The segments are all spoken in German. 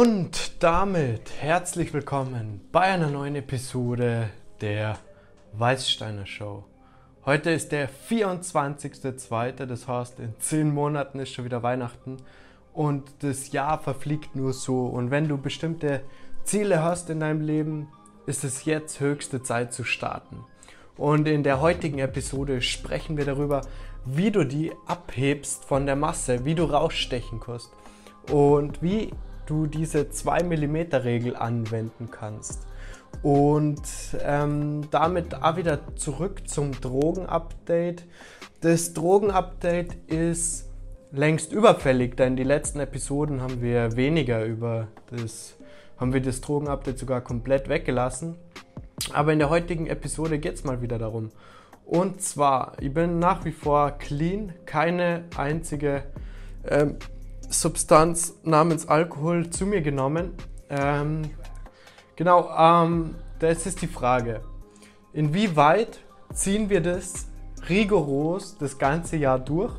Und damit herzlich willkommen bei einer neuen Episode der Weißsteiner Show. Heute ist der 24.02., das heißt, in 10 Monaten ist schon wieder Weihnachten und das Jahr verfliegt nur so. Und wenn du bestimmte Ziele hast in deinem Leben, ist es jetzt höchste Zeit zu starten. Und in der heutigen Episode sprechen wir darüber, wie du die abhebst von der Masse, wie du rausstechen kannst und wie du diese 2 mm Regel anwenden kannst. Und ähm, damit auch wieder zurück zum Drogen-Update. Das Drogen-Update ist längst überfällig, denn die letzten Episoden haben wir weniger über das, haben wir das Drogen-Update sogar komplett weggelassen. Aber in der heutigen Episode geht es mal wieder darum. Und zwar, ich bin nach wie vor clean, keine einzige ähm, Substanz namens Alkohol zu mir genommen. Ähm, genau, ähm, das ist die Frage. Inwieweit ziehen wir das rigoros das ganze Jahr durch?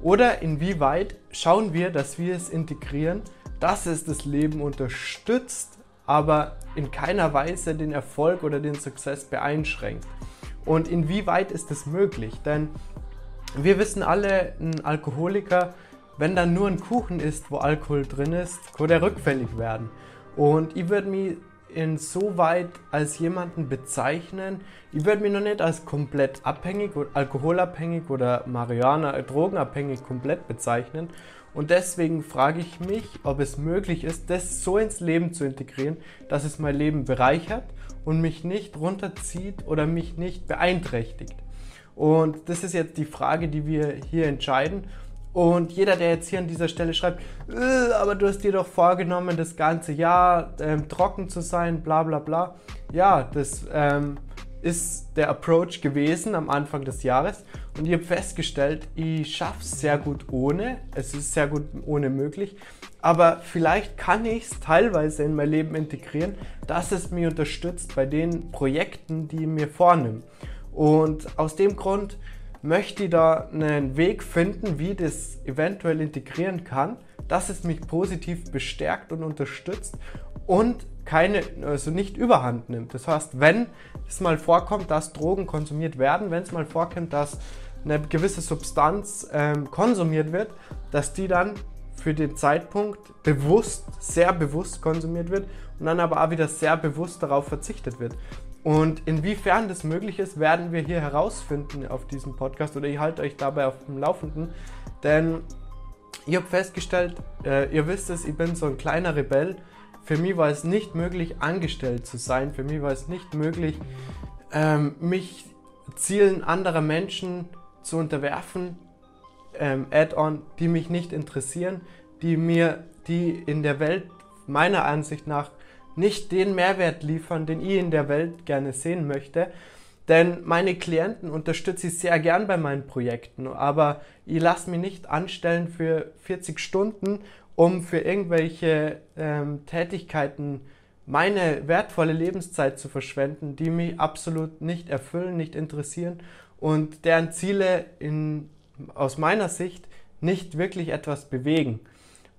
Oder inwieweit schauen wir, dass wir es integrieren, dass es das Leben unterstützt, aber in keiner Weise den Erfolg oder den Success beeinschränkt? Und inwieweit ist das möglich? Denn wir wissen alle, ein Alkoholiker wenn dann nur ein Kuchen ist, wo Alkohol drin ist, kann der rückfällig werden. Und ich würde mich insoweit als jemanden bezeichnen, ich würde mich noch nicht als komplett abhängig oder alkoholabhängig oder Marihuana, drogenabhängig komplett bezeichnen. Und deswegen frage ich mich, ob es möglich ist, das so ins Leben zu integrieren, dass es mein Leben bereichert und mich nicht runterzieht oder mich nicht beeinträchtigt. Und das ist jetzt die Frage, die wir hier entscheiden. Und jeder, der jetzt hier an dieser Stelle schreibt, äh, aber du hast dir doch vorgenommen, das ganze Jahr ähm, trocken zu sein, bla bla bla. Ja, das ähm, ist der Approach gewesen am Anfang des Jahres. Und ich habe festgestellt, ich schaffe es sehr gut ohne. Es ist sehr gut ohne möglich. Aber vielleicht kann ich es teilweise in mein Leben integrieren, dass es mich unterstützt bei den Projekten, die ich mir vornehme. Und aus dem Grund möchte ich da einen Weg finden, wie ich das eventuell integrieren kann, dass es mich positiv bestärkt und unterstützt und keine, also nicht überhand nimmt. Das heißt, wenn es mal vorkommt, dass Drogen konsumiert werden, wenn es mal vorkommt, dass eine gewisse Substanz ähm, konsumiert wird, dass die dann für den Zeitpunkt bewusst, sehr bewusst konsumiert wird und dann aber auch wieder sehr bewusst darauf verzichtet wird. Und inwiefern das möglich ist, werden wir hier herausfinden auf diesem Podcast oder ich halte euch dabei auf dem Laufenden. Denn ich habe festgestellt, äh, ihr wisst es, ich bin so ein kleiner Rebell. Für mich war es nicht möglich, angestellt zu sein. Für mich war es nicht möglich, ähm, mich Zielen anderer Menschen zu unterwerfen, ähm, Add-on, die mich nicht interessieren, die mir, die in der Welt meiner Ansicht nach nicht den Mehrwert liefern, den ich in der Welt gerne sehen möchte. Denn meine Klienten unterstütze ich sehr gern bei meinen Projekten, aber ich lasse mich nicht anstellen für 40 Stunden, um für irgendwelche ähm, Tätigkeiten meine wertvolle Lebenszeit zu verschwenden, die mich absolut nicht erfüllen, nicht interessieren und deren Ziele in, aus meiner Sicht nicht wirklich etwas bewegen.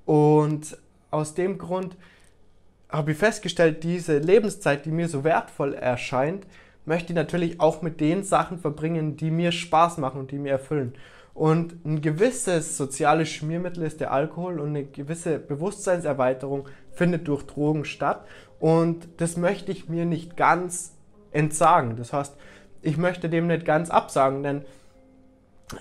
Und aus dem Grund habe ich festgestellt, diese Lebenszeit, die mir so wertvoll erscheint, möchte ich natürlich auch mit den Sachen verbringen, die mir Spaß machen und die mir erfüllen. Und ein gewisses soziales Schmiermittel ist der Alkohol und eine gewisse Bewusstseinserweiterung findet durch Drogen statt. Und das möchte ich mir nicht ganz entsagen. Das heißt, ich möchte dem nicht ganz absagen, denn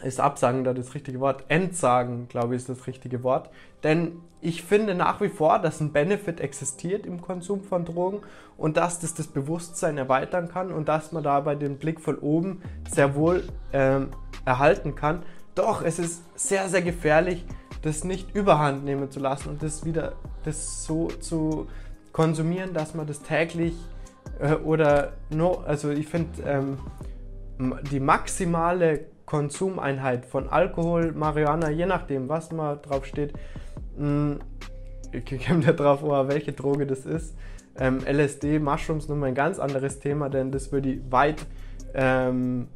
ist Absagen da das richtige Wort? Entsagen, glaube ich, ist das richtige Wort. Denn ich finde nach wie vor, dass ein Benefit existiert im Konsum von Drogen und dass das das Bewusstsein erweitern kann und dass man dabei den Blick von oben sehr wohl ähm, erhalten kann. Doch es ist sehr, sehr gefährlich, das nicht überhand nehmen zu lassen und das wieder das so zu konsumieren, dass man das täglich äh, oder no, also ich finde ähm, die maximale Konsumeinheit von Alkohol, Marihuana, je nachdem, was mal drauf steht. Hm, ich komme da drauf, oh, welche Droge das ist. Ähm, LSD, Mushrooms, nochmal ein ganz anderes Thema, denn das würde weit ähm,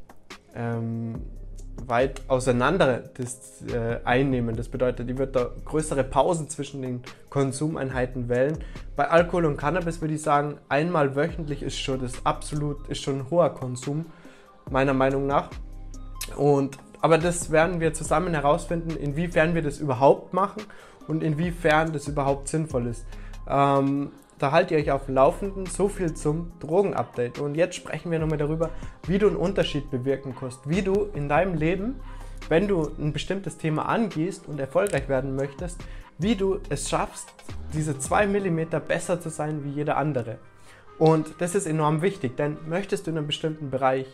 ähm, weit auseinander das, äh, einnehmen. Das bedeutet, die wird da größere Pausen zwischen den Konsumeinheiten wählen. Bei Alkohol und Cannabis würde ich sagen, einmal wöchentlich ist schon das absolut, ist schon ein hoher Konsum, meiner Meinung nach. Und, aber das werden wir zusammen herausfinden, inwiefern wir das überhaupt machen und inwiefern das überhaupt sinnvoll ist. Ähm, da haltet ihr euch auf dem Laufenden. So viel zum Drogenupdate. Und jetzt sprechen wir nochmal darüber, wie du einen Unterschied bewirken kannst. Wie du in deinem Leben, wenn du ein bestimmtes Thema angehst und erfolgreich werden möchtest, wie du es schaffst, diese 2 mm besser zu sein wie jeder andere. Und das ist enorm wichtig, denn möchtest du in einem bestimmten Bereich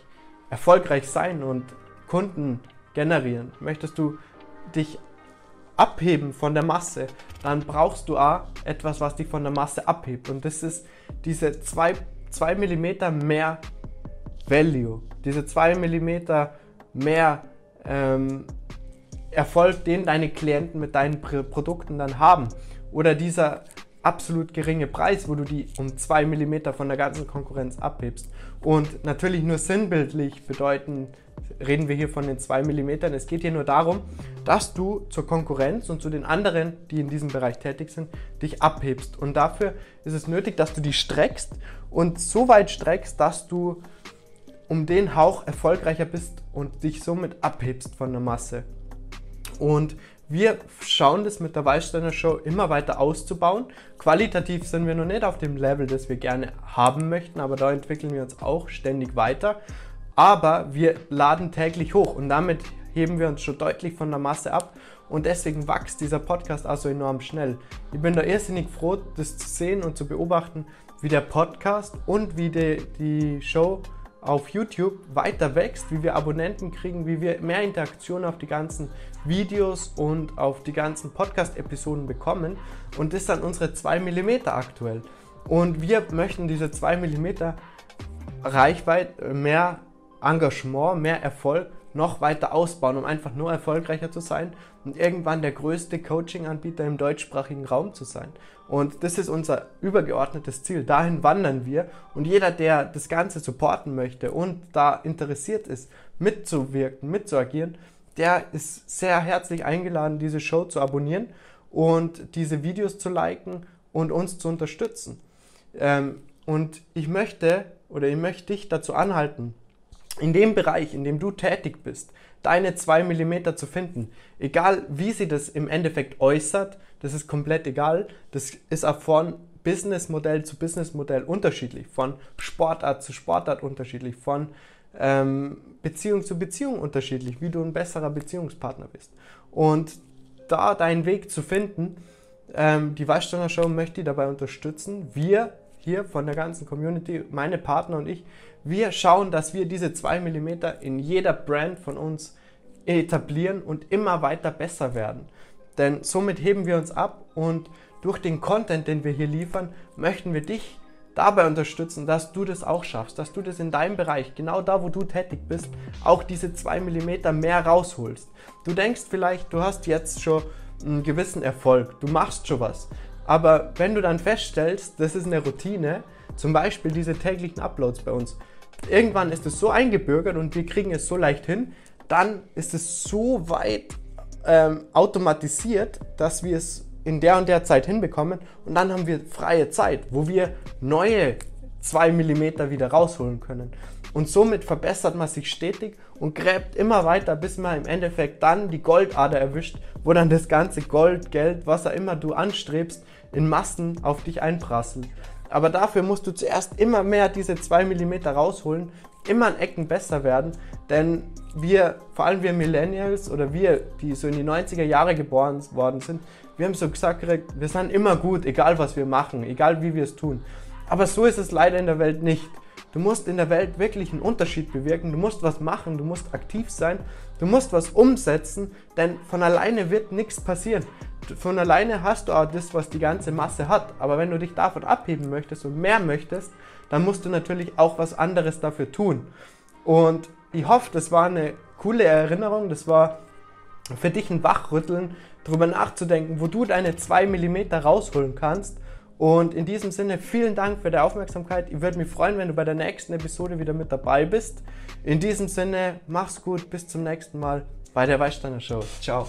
erfolgreich sein und Kunden generieren, möchtest du dich abheben von der Masse, dann brauchst du auch etwas, was dich von der Masse abhebt. Und das ist diese 2 mm mehr Value, diese 2 mm mehr ähm, Erfolg, den deine Klienten mit deinen Produkten dann haben. Oder dieser absolut geringe Preis, wo du die um 2 mm von der ganzen Konkurrenz abhebst. Und natürlich nur sinnbildlich bedeuten reden wir hier von den 2 mm. Es geht hier nur darum, dass du zur Konkurrenz und zu den anderen, die in diesem Bereich tätig sind, dich abhebst. Und dafür ist es nötig, dass du die streckst und so weit streckst, dass du um den Hauch erfolgreicher bist und dich somit abhebst von der Masse. Und wir schauen das mit der Wallsteiner Show immer weiter auszubauen. Qualitativ sind wir noch nicht auf dem Level, das wir gerne haben möchten, aber da entwickeln wir uns auch ständig weiter aber wir laden täglich hoch und damit heben wir uns schon deutlich von der Masse ab und deswegen wächst dieser Podcast auch so enorm schnell. Ich bin da irrsinnig froh, das zu sehen und zu beobachten, wie der Podcast und wie die, die Show auf YouTube weiter wächst, wie wir Abonnenten kriegen, wie wir mehr Interaktion auf die ganzen Videos und auf die ganzen Podcast-Episoden bekommen. Und das sind unsere 2 mm aktuell. Und wir möchten diese 2 mm Reichweite mehr Engagement, mehr Erfolg noch weiter ausbauen, um einfach nur erfolgreicher zu sein und irgendwann der größte Coaching-Anbieter im deutschsprachigen Raum zu sein. Und das ist unser übergeordnetes Ziel. Dahin wandern wir und jeder, der das Ganze supporten möchte und da interessiert ist, mitzuwirken, mitzuagieren, der ist sehr herzlich eingeladen, diese Show zu abonnieren und diese Videos zu liken und uns zu unterstützen. Ähm, und ich möchte oder ich möchte dich dazu anhalten, in dem Bereich, in dem du tätig bist, deine 2 mm zu finden. Egal wie sie das im Endeffekt äußert, das ist komplett egal. Das ist auch von Businessmodell zu Businessmodell unterschiedlich, von Sportart zu Sportart unterschiedlich, von ähm, Beziehung zu Beziehung unterschiedlich, wie du ein besserer Beziehungspartner bist. Und da deinen Weg zu finden, ähm, die Weißstunner Show möchte dich dabei unterstützen. Wir hier von der ganzen Community, meine Partner und ich, wir schauen, dass wir diese 2 mm in jeder Brand von uns etablieren und immer weiter besser werden. Denn somit heben wir uns ab und durch den Content, den wir hier liefern, möchten wir dich dabei unterstützen, dass du das auch schaffst, dass du das in deinem Bereich, genau da, wo du tätig bist, auch diese 2 mm mehr rausholst. Du denkst vielleicht, du hast jetzt schon einen gewissen Erfolg, du machst schon was. Aber wenn du dann feststellst, das ist eine Routine, zum Beispiel diese täglichen Uploads bei uns, irgendwann ist es so eingebürgert und wir kriegen es so leicht hin, dann ist es so weit ähm, automatisiert, dass wir es in der und der Zeit hinbekommen und dann haben wir freie Zeit, wo wir neue 2 mm wieder rausholen können. Und somit verbessert man sich stetig und gräbt immer weiter, bis man im Endeffekt dann die Goldader erwischt, wo dann das ganze Gold, Geld, was auch immer du anstrebst, in Massen auf dich einprasselt. Aber dafür musst du zuerst immer mehr diese 2 mm rausholen, immer an Ecken besser werden, denn wir, vor allem wir Millennials oder wir, die so in die 90er Jahre geboren worden sind, wir haben so gesagt, wir sind immer gut, egal was wir machen, egal wie wir es tun. Aber so ist es leider in der Welt nicht. Du musst in der Welt wirklich einen Unterschied bewirken, du musst was machen, du musst aktiv sein, du musst was umsetzen, denn von alleine wird nichts passieren von alleine hast du auch das, was die ganze Masse hat. Aber wenn du dich davon abheben möchtest und mehr möchtest, dann musst du natürlich auch was anderes dafür tun. Und ich hoffe, das war eine coole Erinnerung. Das war für dich ein Wachrütteln, darüber nachzudenken, wo du deine 2 mm rausholen kannst Und in diesem Sinne vielen Dank für die Aufmerksamkeit. Ich würde mich freuen, wenn du bei der nächsten Episode wieder mit dabei bist. In diesem Sinne, mach's gut, bis zum nächsten Mal bei der Weißsteiner Show. Ciao.